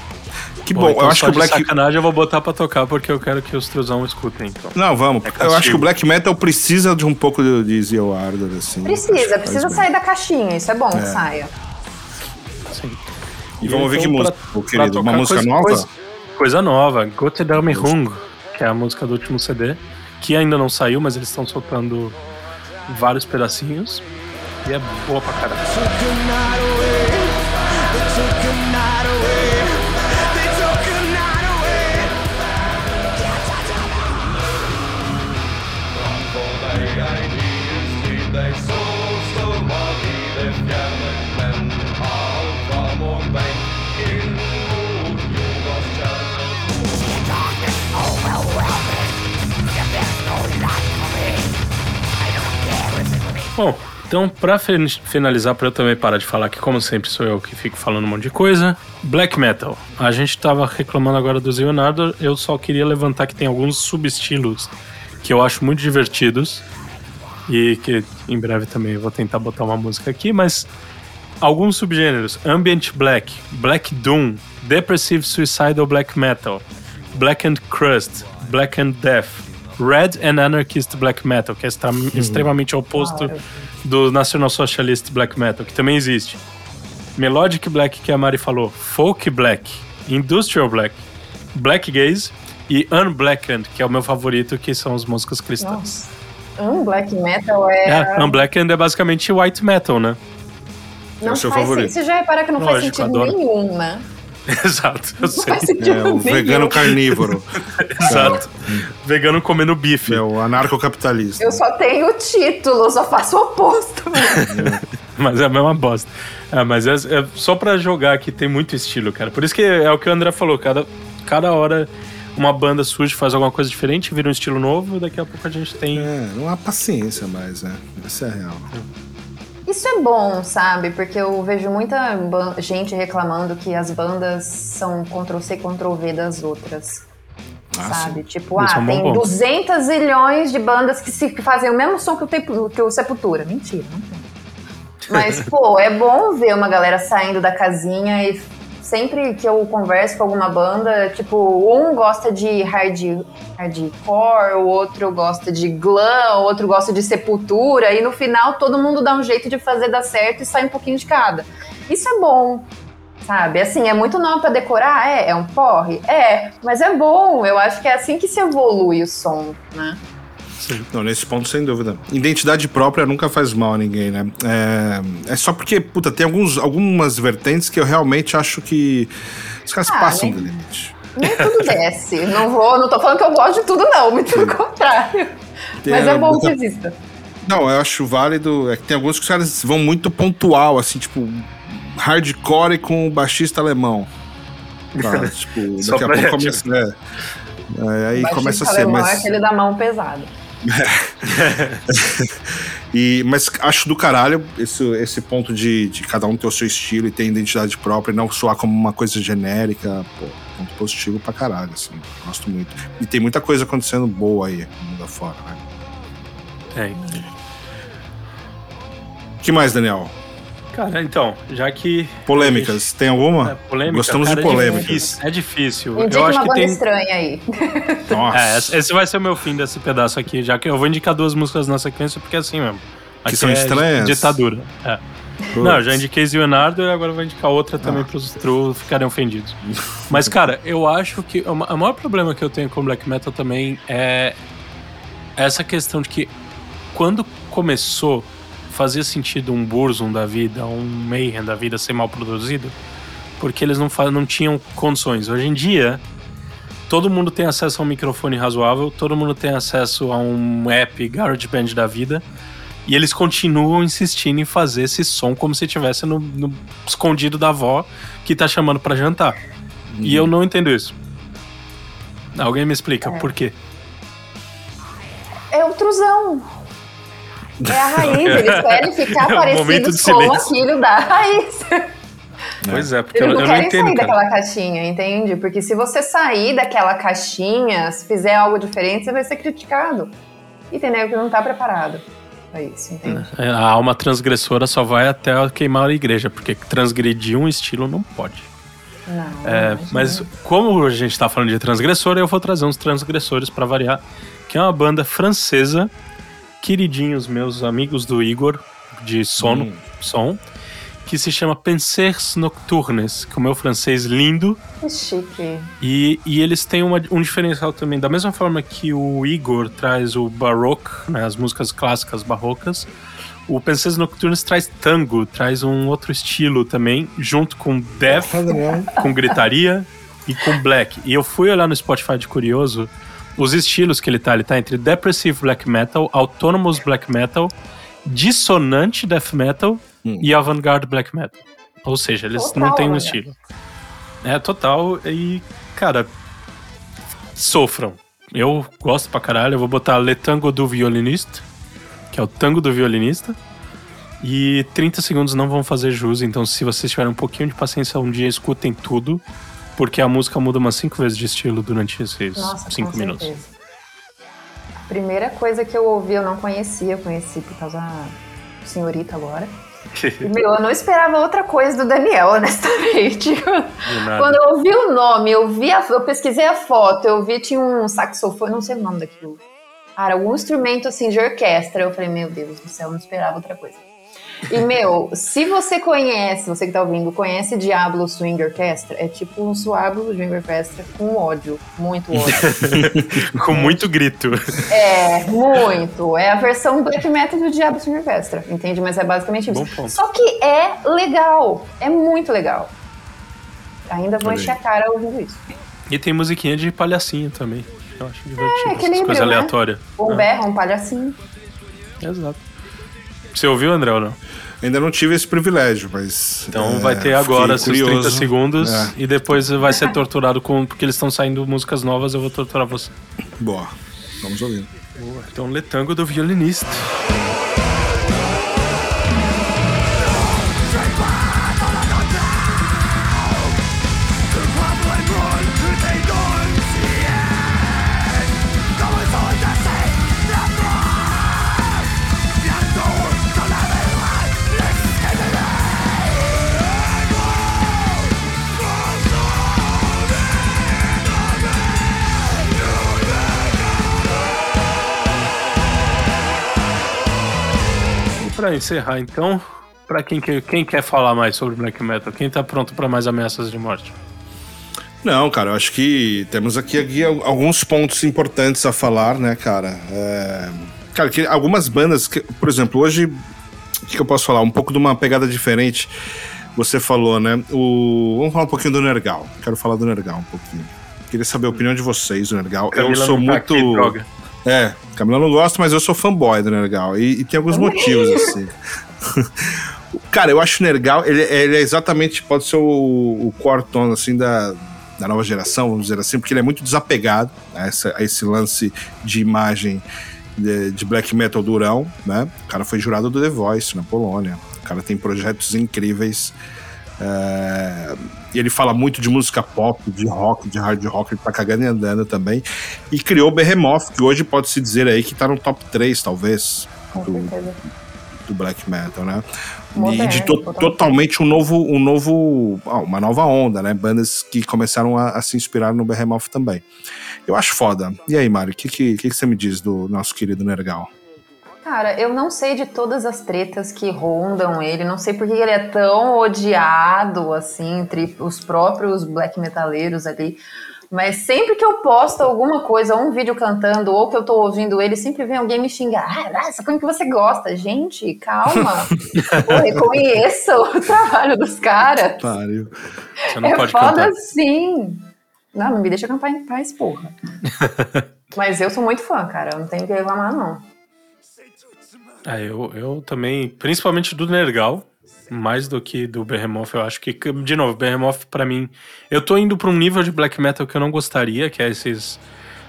Que bom, então eu acho que o Black. sacanagem eu vou botar pra tocar, porque eu quero que os truzão escutem, então. Não, vamos. É eu acho que o Black Metal precisa de um pouco de, de Zio Ardor, assim. Precisa, precisa bem. sair da caixinha. Isso é bom que saia. Sim. E vamos ouvir que música, pra- querido? Uma música coisa- nova? Coisa, coisa nova, Gott der Hung, que é a música do último CD, que ainda não saiu, mas eles estão soltando vários pedacinhos. E é boa pra caralho. Bom, então pra finalizar, pra eu também parar de falar, que como sempre sou eu que fico falando um monte de coisa, Black Metal. A gente tava reclamando agora do Leonardo, eu só queria levantar que tem alguns subestilos que eu acho muito divertidos e que em breve também eu vou tentar botar uma música aqui, mas alguns subgêneros: Ambient Black, Black Doom, Depressive Suicidal Black Metal, Black and Crust, Black and Death, Red and Anarchist Black Metal, que é extremamente oposto do National Socialist Black Metal, que também existe. Melodic Black, que a Mari falou, Folk Black, Industrial Black, Black Gaze e Unblackened, que é o meu favorito, que são as músicas cristãs. Unblack Metal é. É, Unblackened é basicamente white metal, né? Não é o seu faz favorito. Você já repara que não Lógico, faz sentido adoro. nenhum, né? [laughs] Exato, eu sei. É o vegano carnívoro. [laughs] Exato. É. Vegano comendo bife. É o anarcocapitalista. Eu só tenho o título, só faço o oposto. mas é a mesma bosta. É, mas é, é só pra jogar aqui tem muito estilo, cara. Por isso que é o que o André falou, cada, cada hora uma banda surge, faz alguma coisa diferente, vira um estilo novo, daqui a pouco a gente tem. É, não há paciência mais, né? Isso é real. Isso é bom, sabe? Porque eu vejo muita gente reclamando que as bandas são Ctrl-C, Ctrl-V das outras. Ah, sabe? Sim. Tipo, ah, é tem bom. 200 zilhões de bandas que, se, que fazem o mesmo som que o, tempo, que o Sepultura. Mentira, não tem. Mas, [laughs] pô, é bom ver uma galera saindo da casinha e sempre que eu converso com alguma banda, tipo, um gosta de hard, hardcore, o outro gosta de glam, o outro gosta de sepultura, e no final todo mundo dá um jeito de fazer dar certo e sai um pouquinho de cada. Isso é bom, sabe? Assim, é muito nome para decorar? É, é um porre? É, mas é bom, eu acho que é assim que se evolui o som, né? Sim. Não, nesse ponto, sem dúvida. Identidade própria nunca faz mal a ninguém, né? É, é só porque, puta, tem alguns, algumas vertentes que eu realmente acho que os caras ah, passam do limite. Nem tudo desce. não vou, não tô falando que eu gosto de tudo, não, muito pelo contrário. Tem, Mas é bom muita... que exista. Não, eu acho válido. É que tem alguns que os caras vão muito pontual, assim, tipo, hardcore com baixista alemão. Tá, [laughs] tipo, daqui a pouco começa. É, é, aí começa a ser. Mas... é aquele da mão pesada. [laughs] e, mas acho do caralho esse, esse ponto de, de cada um ter o seu estilo e ter identidade própria e não soar como uma coisa genérica. Pô, ponto positivo pra caralho, assim. Gosto muito. E tem muita coisa acontecendo boa aí no mundo afora, né? Tem. O que mais, Daniel? Cara, então, já que. Polêmicas, gente... tem alguma? É, polêmica, Gostamos cara, de polêmicas. É difícil. É difícil. Indica eu acho uma que tem. estranha aí. [laughs] Nossa. É, esse vai ser o meu fim desse pedaço aqui, já que eu vou indicar duas músicas na sequência, porque é assim mesmo. Aqui que são é estranhas? Ditadura. É. Não, eu já indiquei Leonardo e agora vou indicar outra também ah. pros true ficarem ofendidos. Mas, cara, eu acho que o maior problema que eu tenho com Black Metal também é essa questão de que quando começou fazia sentido um Burzum da vida, um Mayhem da vida ser mal produzido, porque eles não, não tinham condições. Hoje em dia, todo mundo tem acesso a um microfone razoável, todo mundo tem acesso a um app GarageBand da vida, e eles continuam insistindo em fazer esse som como se estivesse no, no, escondido da avó que tá chamando para jantar. Uhum. E eu não entendo isso. Alguém me explica é. por quê? É o truzão. É a raiz, eles [laughs] querem ficar é parecidos com o filho da raiz. Pois é, porque eles eu, não eu não entendo. sair cara. daquela caixinha, entende? Porque se você sair daquela caixinha, se fizer algo diferente, você vai ser criticado. E tem nego que não tá preparado pra isso, entende? É, a alma transgressora só vai até queimar a igreja, porque transgredir um estilo não pode. Não, é, mas como a gente tá falando de transgressor, eu vou trazer uns transgressores para variar, que é uma banda francesa queridinhos meus amigos do Igor, de sono, hum. som, que se chama Pensers Nocturnes, que é o meu francês lindo. Que chique. E, e eles têm uma, um diferencial também, da mesma forma que o Igor traz o baroque, né, as músicas clássicas barrocas, o Pensers Nocturnes traz tango, traz um outro estilo também, junto com death, com gritaria e com black. E eu fui olhar no Spotify de curioso, os estilos que ele tá. Ele tá entre Depressive Black Metal, Autonomous Black Metal, Dissonante Death Metal hum. e Avant-Garde Black Metal. Ou seja, eles total, não têm um estilo. É total e, cara, sofram. Eu gosto pra caralho, eu vou botar Le Tango do Violinista, que é o tango do violinista. E 30 segundos não vão fazer jus, então se vocês tiverem um pouquinho de paciência um dia, escutem tudo, porque a música muda umas 5 vezes de estilo durante esses 5 minutos. Certeza. A primeira coisa que eu ouvi, eu não conhecia, eu conheci por causa da senhorita agora. [laughs] Meu, eu não esperava outra coisa do Daniel, [laughs] honestamente. Quando eu ouvi o nome, eu vi a, eu pesquisei a foto, eu vi tinha um saxofone, não sei o nome daquilo. Cara, algum instrumento assim de orquestra. Eu falei, meu Deus do céu, eu não esperava outra coisa. E, meu, se você conhece, você que tá ouvindo, conhece Diablo Swing Orchestra, é tipo um Diablo Swing Orchestra com ódio, muito ódio. [laughs] com muito grito. É, muito. É a versão black metal do Diablo Swing Orchestra, entende? Mas é basicamente isso. Só que é legal, é muito legal. Ainda vou encher a cara ouvindo isso. E tem musiquinha de palhacinho também. Eu acho divertido. É, equilíbrio, coisa né? aleatória. Um berro, um palhacinho. Exato. Você ouviu, André, ou não? Ainda não tive esse privilégio, mas. Então é, vai ter agora seus 30 segundos é. e depois vai ser torturado com. Porque eles estão saindo músicas novas, eu vou torturar você. Boa. Vamos ouvir. Boa. Então, Letango do violinista. Para encerrar, então, para quem, quem quer falar mais sobre black metal, quem tá pronto para mais ameaças de morte? Não, cara, eu acho que temos aqui, aqui alguns pontos importantes a falar, né, cara? É... Cara, que algumas bandas, que, por exemplo, hoje, o que, que eu posso falar? Um pouco de uma pegada diferente. Você falou, né? O... Vamos falar um pouquinho do Nergal. Quero falar do Nergal um pouquinho. Queria saber a opinião de vocês do Nergal. Camila eu sou tá muito. Aqui. É, Camila não gosta, mas eu sou fanboy do Nergal. E, e tem alguns motivos, assim. [laughs] Cara, eu acho o Nergal, ele, ele, é exatamente, pode ser o, o core tone, assim, da, da nova geração, vamos dizer assim, porque ele é muito desapegado a, essa, a esse lance de imagem de, de, black metal durão, né? O cara foi jurado do The Voice na Polônia. O cara tem projetos incríveis. É, ele fala muito de música pop, de rock, de hard rock, ele tá cagando e andando também. E criou o Behemoth, que hoje pode-se dizer aí que tá no top 3, talvez, do, do black metal, né? Moderno, e de to totalmente um novo, um novo, uma nova onda, né? Bandas que começaram a, a, se inspirar no Behemoth também. Eu acho foda. E aí, Mário, o que, que, que, você me diz do nosso querido Nergal? Cara, eu não sei de todas as tretas que rondam ele, não sei por que ele é tão odiado, assim, entre os próprios black metaleiros ali. Mas sempre que eu posto alguma coisa, um vídeo cantando, ou que eu tô ouvindo ele, sempre vem alguém me xingar. Ah, essa coisa que você gosta. Gente, calma. [laughs] eu reconheço o [laughs] trabalho dos caras. Pariu. Você não é pode foda cantar. sim. Não, não me deixa cantar em paz, porra. [laughs] Mas eu sou muito fã, cara. Eu não tenho que reclamar, não. É, eu, eu também, principalmente do Nergal, mais do que do Behemoth, eu acho que, de novo, Behemoth para mim, eu tô indo para um nível de black metal que eu não gostaria, que é esses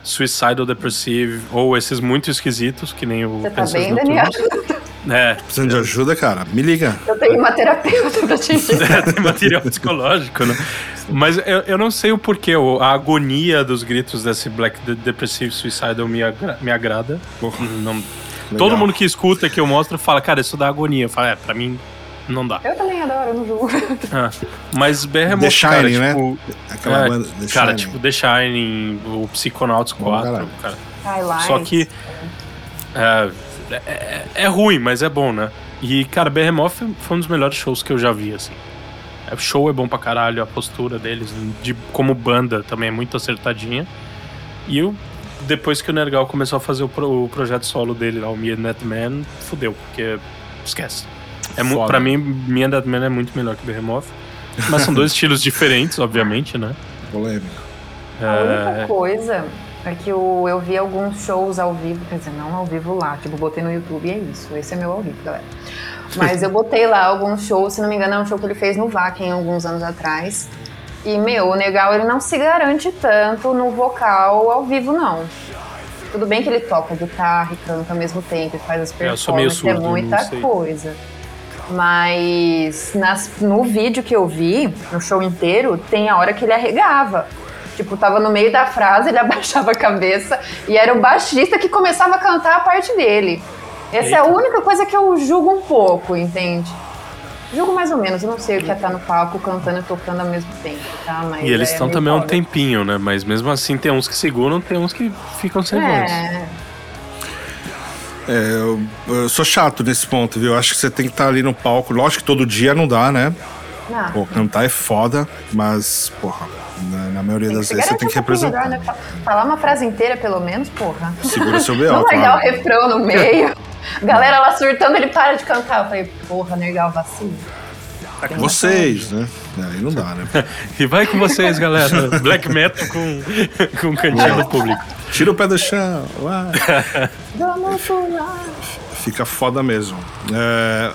Suicidal Depressive, ou esses muito esquisitos, que nem o Você tá bem, Daniel? [laughs] É. Precisando de ajuda, cara? Me liga. Eu tenho uma terapeuta pra te [laughs] é, tem material [laughs] psicológico, né? Mas eu, eu não sei o porquê, a agonia dos gritos desse Black Depressive Suicidal me, agra me agrada. Não, Todo mundo que escuta, que eu mostro, fala, cara, isso dá agonia. Eu falo, é, pra mim, não dá. Eu também adoro, eu não julgo. [laughs] Ah, mas Behemoth, The Shining, cara, né? tipo... Aquela é, banda, The cara, Shining. tipo, The Shining, o Psychonauts 4, cara. Highlights. Só que... É, é, é, ruim, mas é bom, né? E, cara, Behemoth foi um dos melhores shows que eu já vi, assim. O show é bom pra caralho, a postura deles, de, como banda também é muito acertadinha. E eu depois que o Nergal começou a fazer o, pro, o projeto solo dele lá, o and Man, fudeu, porque esquece. É Foda. pra mim, and Man é muito melhor que Behemoth. Mas são dois [laughs] estilos diferentes, obviamente, né? Polêmico. É... A única coisa é que eu, eu vi alguns shows ao vivo, quer dizer, não ao vivo lá, tipo, botei no YouTube e é isso. Esse é meu ao vivo, galera. Mas eu botei lá alguns shows, se não me engano, é um show que ele fez no Vakin alguns anos atrás. E, meu, o Negal ele não se garante tanto no vocal ao vivo, não. Tudo bem que ele toca guitarra e canta ao mesmo tempo e faz as performances, é, surdo, é muita coisa. Mas nas, no vídeo que eu vi, no show inteiro, tem a hora que ele arregava. Tipo, tava no meio da frase, ele [laughs] abaixava a cabeça e era o baixista que começava a cantar a parte dele. Essa Eita. é a única coisa que eu julgo um pouco, entende? Julgo mais ou menos, eu não sei o que é estar no palco cantando e tocando ao mesmo tempo, tá? Mas e eles é estão é também há um tempinho, né? Mas mesmo assim tem uns que seguram, tem uns que ficam sem é. voz. É, eu, eu, sou chato nesse ponto, viu? Eu acho que você tem que estar ali no palco. Lógico que todo dia não dá, né? Não. Pô, cantar é foda, mas, porra, na, na maioria das vezes você tem que representar. Melhor, né? Falar uma frase inteira, pelo menos, porra. Segura seu B.O. [laughs] Não largar o refrão no meio. [laughs] Galera lá surtando, ele para de cantar. Eu falei, porra, Nergal, vacilo. É com vocês, né? Aí não dá, né? [laughs] e vai com vocês, galera. [laughs] Black metal com, com cantinho do público. Tira o pé do chão. Fica foda mesmo. É...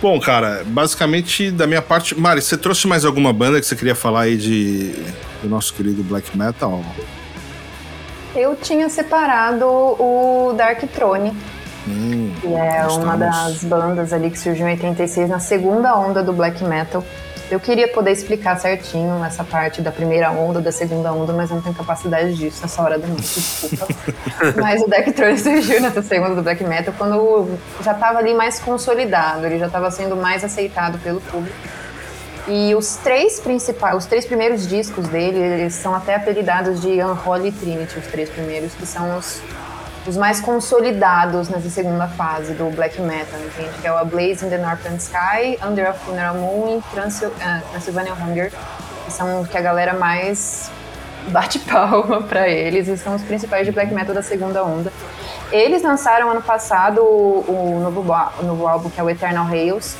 Bom, cara, basicamente da minha parte. Mari, você trouxe mais alguma banda que você queria falar aí de do nosso querido black metal? Eu tinha separado o Dark Throne Hum, que é uma das bandas ali que surgiu em 86, na segunda onda do black metal. Eu queria poder explicar certinho essa parte da primeira onda, da segunda onda, mas não tenho capacidade disso nessa hora da noite, desculpa. [laughs] mas o Deck Throne surgiu nessa segunda do black metal quando já estava ali mais consolidado, ele já estava sendo mais aceitado pelo público. E os três principais, os três primeiros discos dele, eles são até apelidados de Unholy Trinity, os três primeiros, que são os os mais consolidados nessa segunda fase do black metal, entende? Que é o A Blaze in the Northern Sky, Under a Funeral Moon e Transil uh, Transylvania Hunger, que são que a galera mais [laughs] bate palma para eles e são os principais de black metal da segunda onda. Eles lançaram ano passado o, o novo, o novo álbum que é o Eternal Rails.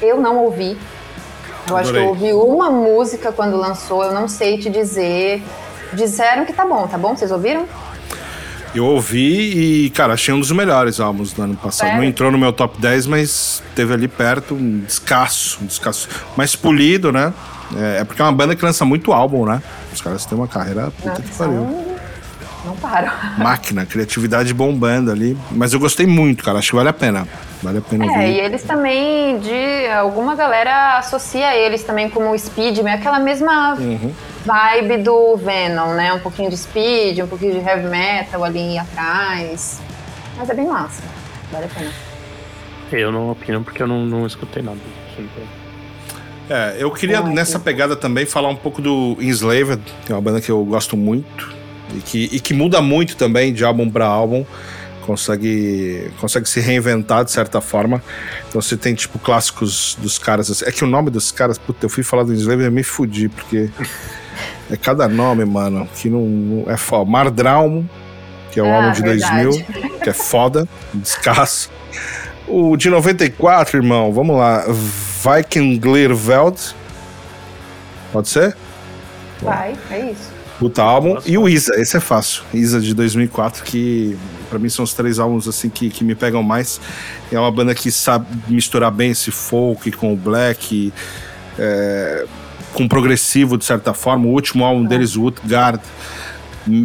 Eu não ouvi. Eu Adorei. acho que eu ouvi uma música quando lançou, eu não sei te dizer. Disseram que tá bom, tá bom? Vocês ouviram? Eu ouvi e, cara, achei um dos melhores álbuns do ano passado. Sério? Não entrou no meu top 10, mas teve ali perto um descasso, um descasso. Mais polido, né? É, é porque é uma banda que lança muito álbum, né? Os caras têm uma carreira puta Nossa, que pariu. Não param. Máquina, criatividade bombando ali. Mas eu gostei muito, cara. Acho que vale a pena. Vale a pena É, ouvir. e eles também, de alguma galera associa eles também como speed, meio aquela mesma uhum. vibe do Venom, né? Um pouquinho de speed, um pouquinho de heavy metal ali atrás. Mas é bem massa. Vale a pena. Eu não opino porque eu não, não escutei nada. É, eu queria nessa pegada também falar um pouco do Enslaved, que é uma banda que eu gosto muito e que, e que muda muito também de álbum para álbum consegue consegue se reinventar de certa forma. Então você tem tipo clássicos dos caras. Assim. É que o nome dos caras, puta, eu fui falar do Slave e me fudi, porque é cada nome, mano, que não, é foda. Mardraum, que é o ah, álbum de verdade. 2000, que é foda, descasso. O de 94, irmão, vamos lá. Viking Veld. Pode ser? Vai, é isso. Puta álbum. E o Isa, esse é fácil. Isa de 2004, que para mim são os três álbuns assim que, que me pegam mais. É uma banda que sabe misturar bem esse folk com o black, é, com progressivo de certa forma. O último álbum deles, o Utgard,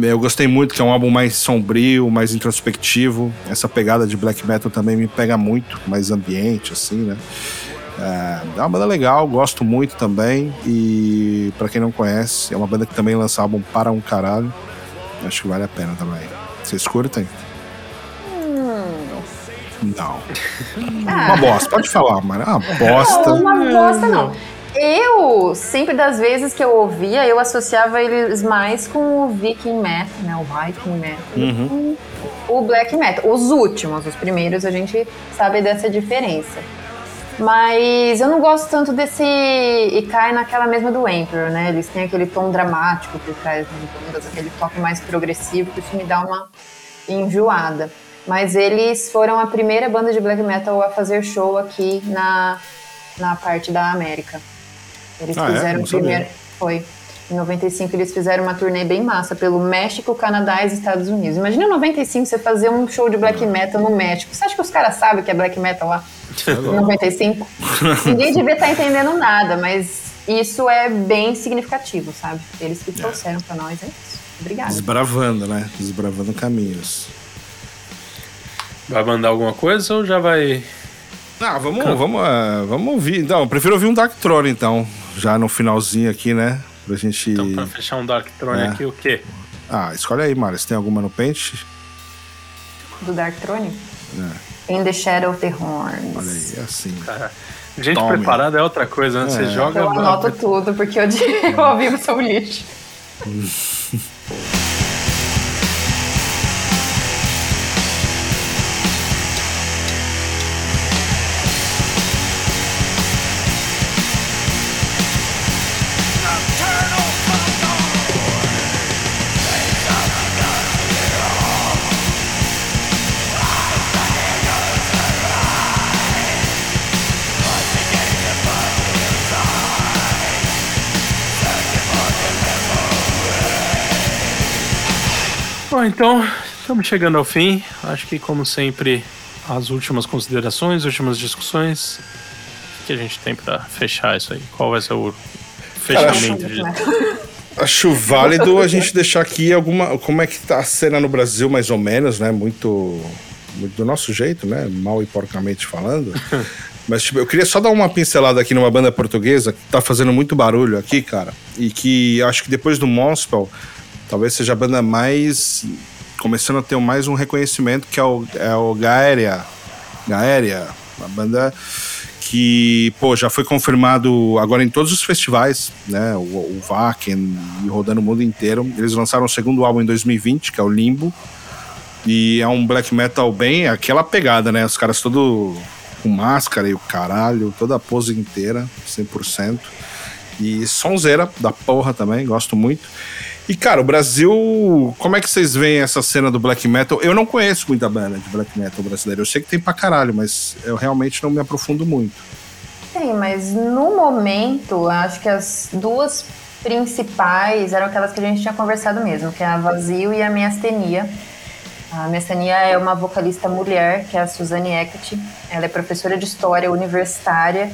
eu gostei muito, que é um álbum mais sombrio, mais introspectivo. Essa pegada de black metal também me pega muito, mais ambiente, assim, né? É, é uma banda legal, gosto muito também. E para quem não conhece, é uma banda que também lança álbum para um caralho. Acho que vale a pena também. Vocês curtem? Hum. Não. [laughs] Ah. Uma bosta, pode falar, mas é uma bosta. Não, uma bosta não. Eu, sempre das vezes que eu ouvia, eu associava eles mais com o Viking Metal, né? O Viking Metal. Uhum. Com o Black Metal. Os últimos, os primeiros, a gente sabe dessa diferença. Mas eu não gosto tanto desse. E cai naquela mesma do Emperor, né? Eles têm aquele tom dramático por trás das bandas, aquele toque mais progressivo, que isso me dá uma enjoada. Mas eles foram a primeira banda de black metal a fazer show aqui na, na parte da América. Eles ah, é? fizeram é? o primeiro. Foi. Em 95 eles fizeram uma turnê bem massa pelo México, Canadá e Estados Unidos. Imagina em 95 você fazer um show de black metal no México. Você acha que os caras sabem que é black metal lá? É em 95? Ninguém devia estar entendendo nada, mas isso é bem significativo, sabe? Eles que trouxeram é. para nós, é isso. Obrigada. Desbravando, né? Desbravando caminhos. Vai mandar alguma coisa ou já vai Ah, vamos, vamos, uh, vamos ouvir. Não, eu prefiro ouvir um Dark Throne, então. Já no finalzinho aqui, né? Pra gente. Então, pra fechar um Dark Throne é. aqui, o quê? Ah, escolhe aí, Mara. Você tem alguma no pente? Do Dark Throne? É. In the Shadow of the Horns. Olha aí, é assim. Cara, [laughs] gente Tome. preparada é outra coisa, né? É. Você joga. Eu anoto tudo, porque eu, [laughs] eu ao vivo sou lixo. [laughs] Bom, então, estamos chegando ao fim. Acho que, como sempre, as últimas considerações, últimas discussões que a gente tem para fechar isso aí. Qual vai ser o fechamento Cara, acho, acho válido a gente deixar aqui alguma. Como é que tá a cena no Brasil, mais ou menos, né? Muito, muito do nosso jeito, né? Mal e porcamente falando. [laughs] Mas, tipo, eu queria só dar uma pincelada aqui numa banda portuguesa que tá fazendo muito barulho aqui, cara. E que acho que depois do Monspel talvez seja a banda mais. começando a ter mais um reconhecimento, que é o, é o Gaéria. Gaéria, uma banda que, pô, já foi confirmado agora em todos os festivais, né? O, o Wacken e rodando o mundo inteiro. Eles lançaram o segundo álbum em 2020, que é o Limbo. E é um black metal bem aquela pegada, né? Os caras todo com máscara e o caralho, toda a pose inteira, 100%. E sonzeira da porra também, gosto muito. E, cara, o Brasil, como é que vocês veem essa cena do black metal? Eu não conheço muita banda de black metal brasileiro. Eu sei que tem pra caralho, mas eu realmente não me aprofundo muito. Tem, mas no momento, acho que as duas principais eram aquelas que a gente tinha conversado mesmo, que é a Vazio e a Miastenia. A Miastenia é uma vocalista mulher, que é a Suzane Eckert. Ela é professora de história universitária.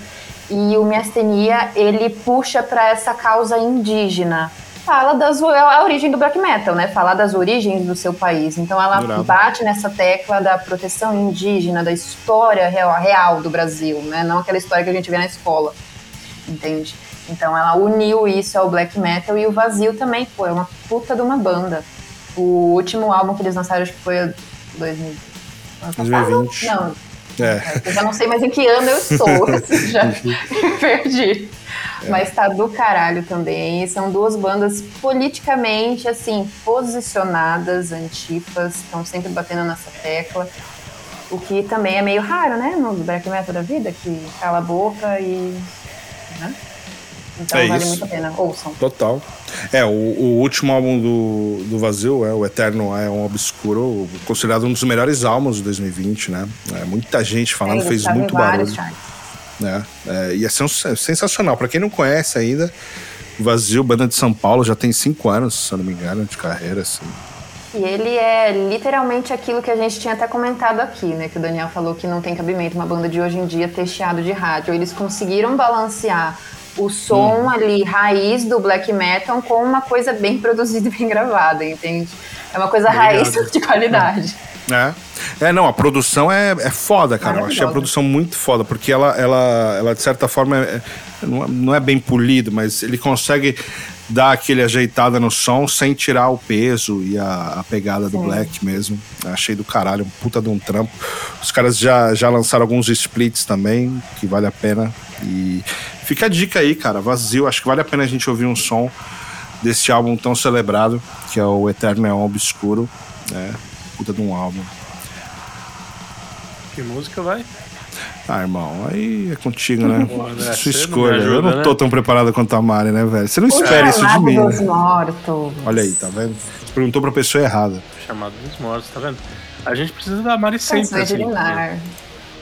E o Miastenia, ele puxa para essa causa indígena fala das a origem do black metal, né? Fala das origens do seu país. Então ela bate nessa tecla da proteção indígena, da história real, real do Brasil, né? Não aquela história que a gente vê na escola, entende? Então ela uniu isso ao black metal e o Vazio também foi uma puta de uma banda. O último álbum que eles lançaram acho que foi 2000, 2020. Não. É. Eu já não sei mais em que ano eu estou, [laughs] já [laughs] perdi. É. Mas tá do caralho também. São duas bandas politicamente, assim, posicionadas, antifas, estão sempre batendo nessa tecla. O que também é meio raro, né? No black metal da vida, que cala a boca e. Né? Então é vale isso. muito a pena. Ouçam. Total. É, o, o, último álbum do, do Vazio, é, o Eterno é um Obscuro, considerado um dos melhores álbuns de 2020, né? É, muita gente falando, é, fez muito barulho. Né? É, ser um, sensacional. Para quem não conhece ainda, Vazio, banda de São Paulo, já tem cinco anos, se eu não me engano, de carreira, assim. E ele é literalmente aquilo que a gente tinha até comentado aqui, né? Que o Daniel falou que não tem cabimento uma banda de hoje em dia ter de rádio. Eles conseguiram balancear o som hum. ali, raiz do black metal, com uma coisa bem [laughs] produzida e bem gravada, entende? É uma coisa Obrigado. raiz [laughs] de qualidade. É. É, não, a produção é, é foda, cara. Eu achei a produção muito foda, porque ela, ela, ela de certa forma, é, não é bem polido, mas ele consegue dar aquele ajeitada no som sem tirar o peso e a, a pegada do Sim. Black mesmo. Achei do caralho, um puta de um trampo. Os caras já, já lançaram alguns splits também, que vale a pena. E fica a dica aí, cara, vazio. Acho que vale a pena a gente ouvir um som desse álbum tão celebrado, que é o Eterno Neon Obscuro. Né? Puta de um álbum. Que música vai? Ah, irmão, aí é contigo, né? Sua escolha. Ajuda, eu não né? tô tão preparado quanto a Mari, né, velho? Você não espera isso de mim. Dos mortos. Olha aí, tá vendo? Você perguntou pra pessoa errada. Chamado dos mortos, tá vendo? A gente precisa da Mari sempre. Assim,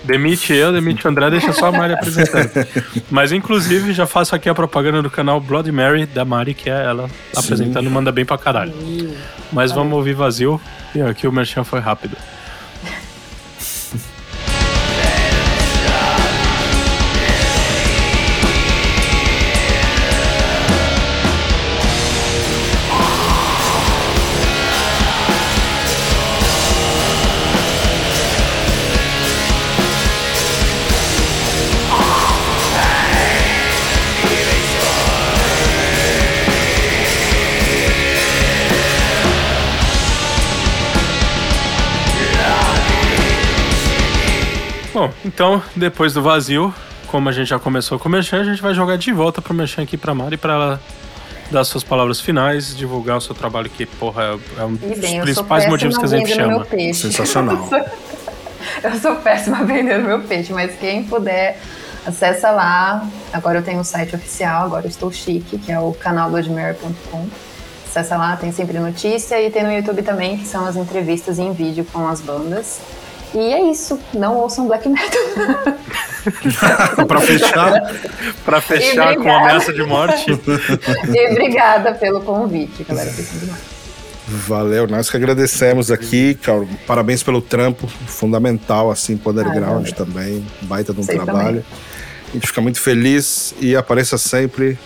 demite eu, demite o André, deixa só a Mari apresentando. [laughs] Mas, inclusive, já faço aqui a propaganda do canal Blood Mary da Mari, que é ela Sim. apresentando, manda bem pra caralho. Mas vamos ouvir vazio. E aqui o merchan foi rápido. Bom, então, depois do vazio, como a gente já começou com o Merchan, a gente vai jogar de volta pro Merchan aqui pra Mari pra ela dar suas palavras finais, divulgar o seu trabalho, que, porra, é um dos bem, principais motivos que a gente chama. Sensacional. [laughs] eu sou péssima [laughs] vendendo meu peixe, mas quem puder, acessa lá. Agora eu tenho um site oficial, agora eu estou chique, que é o canal bloodmare.com. Acessa lá, tem sempre notícia e tem no YouTube também, que são as entrevistas em vídeo com as bandas. E é isso, não ouçam black metal. [laughs] pra fechar. pra fechar com ameaça de morte. e obrigada pelo convite, galera. Valeu, nós que agradecemos aqui, cara. Parabéns pelo trampo, fundamental, assim, Poder ah, Ground também, baita de um trabalho. Também. A gente fica muito feliz e apareça sempre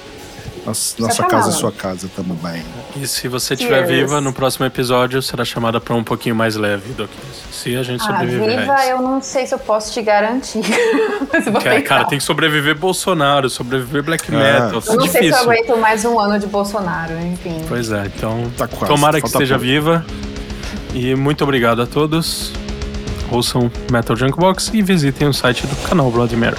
nossa, nossa casa é sua casa, tamo bem. E se você estiver viva, no próximo episódio será chamada para um pouquinho mais leve do que se a gente ah, sobreviver. Viva, eu não sei se eu posso te garantir. [laughs] Cara, cara, tem que sobreviver Bolsonaro, sobreviver Black é. Metal. Eu não difícil. sei se eu aguento mais um ano de Bolsonaro, enfim. Pois é, então tá quase, tomara que esteja pouco. viva. E muito obrigado a todos. Ouçam Metal Junkbox e visitem o site do canal Blood Mary.